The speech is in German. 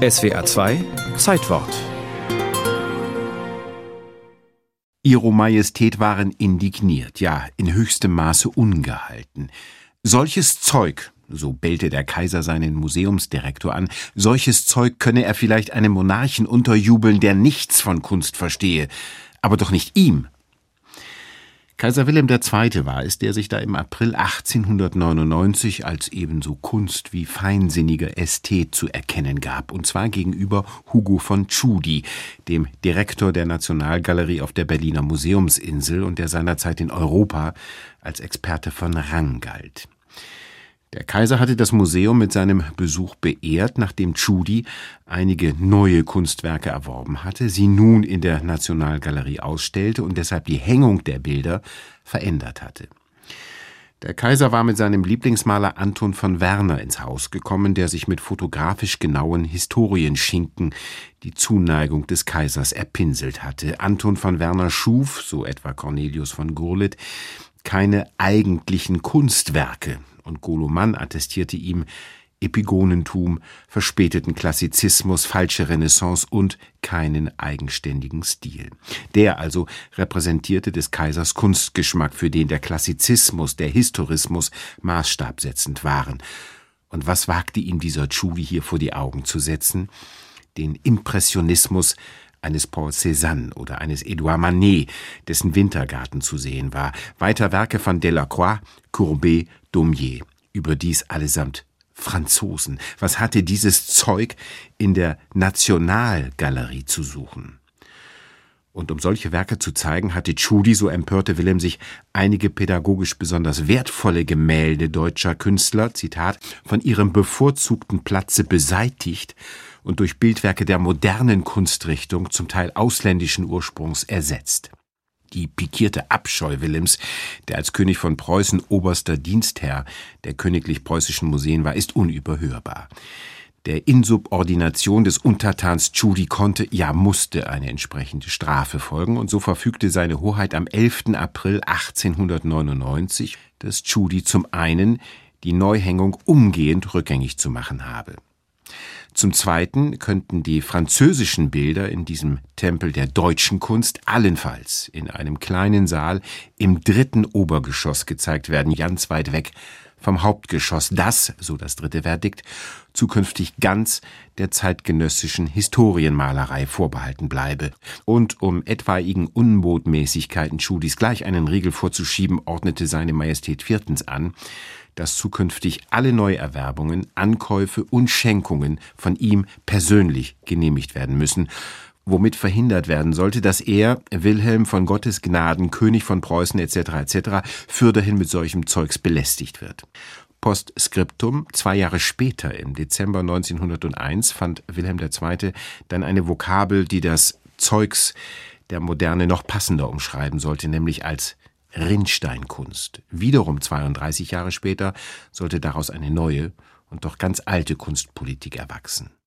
SWA 2 Zeitwort Ihro Majestät waren indigniert, ja, in höchstem Maße ungehalten. Solches Zeug, so bellte der Kaiser seinen Museumsdirektor an, solches Zeug könne er vielleicht einem Monarchen unterjubeln, der nichts von Kunst verstehe, aber doch nicht ihm, Kaiser Wilhelm II. war es, der sich da im April 1899 als ebenso kunst- wie feinsinniger Ästhet zu erkennen gab, und zwar gegenüber Hugo von Tschudi, dem Direktor der Nationalgalerie auf der Berliner Museumsinsel und der seinerzeit in Europa als Experte von Rang galt. Der Kaiser hatte das Museum mit seinem Besuch beehrt, nachdem Tschudi einige neue Kunstwerke erworben hatte, sie nun in der Nationalgalerie ausstellte und deshalb die Hängung der Bilder verändert hatte. Der Kaiser war mit seinem Lieblingsmaler Anton von Werner ins Haus gekommen, der sich mit fotografisch genauen Historienschinken die Zuneigung des Kaisers erpinselt hatte. Anton von Werner schuf, so etwa Cornelius von Gurlitt, keine eigentlichen Kunstwerke, und Goloman attestierte ihm Epigonentum, verspäteten Klassizismus, falsche Renaissance und keinen eigenständigen Stil. Der also repräsentierte des Kaisers Kunstgeschmack, für den der Klassizismus, der Historismus maßstabsetzend waren. Und was wagte ihm dieser Tschudi hier vor die Augen zu setzen? Den Impressionismus eines Paul Cézanne oder eines Edouard Manet, dessen Wintergarten zu sehen war, weiter Werke von Delacroix, Courbet, Daumier, überdies allesamt Franzosen. Was hatte dieses Zeug in der Nationalgalerie zu suchen? Und um solche Werke zu zeigen, hatte Tschudi, so empörte Wilhelm sich, einige pädagogisch besonders wertvolle Gemälde deutscher Künstler, Zitat, von ihrem bevorzugten Platze beseitigt und durch Bildwerke der modernen Kunstrichtung, zum Teil ausländischen Ursprungs, ersetzt. Die pikierte Abscheu Wilhelms, der als König von Preußen oberster Dienstherr der königlich preußischen Museen war, ist unüberhörbar. Der Insubordination des Untertans Tschudi konnte, ja musste eine entsprechende Strafe folgen, und so verfügte seine Hoheit am 11. April 1899, dass Tschudi zum einen die Neuhängung umgehend rückgängig zu machen habe. Zum Zweiten könnten die französischen Bilder in diesem Tempel der deutschen Kunst allenfalls in einem kleinen Saal im dritten Obergeschoss gezeigt werden, ganz weit weg vom Hauptgeschoss, das, so das dritte Verdikt, zukünftig ganz der zeitgenössischen Historienmalerei vorbehalten bleibe. Und um etwaigen Unbotmäßigkeiten Schudis gleich einen Riegel vorzuschieben, ordnete seine Majestät viertens an, dass zukünftig alle Neuerwerbungen, Ankäufe und Schenkungen von ihm persönlich genehmigt werden müssen, womit verhindert werden sollte, dass er, Wilhelm von Gottes Gnaden, König von Preußen etc. etc., fürderhin mit solchem Zeugs belästigt wird. Postskriptum, zwei Jahre später, im Dezember 1901, fand Wilhelm II. dann eine Vokabel, die das Zeugs der Moderne noch passender umschreiben sollte, nämlich als Rinnsteinkunst. Wiederum 32 Jahre später sollte daraus eine neue und doch ganz alte Kunstpolitik erwachsen.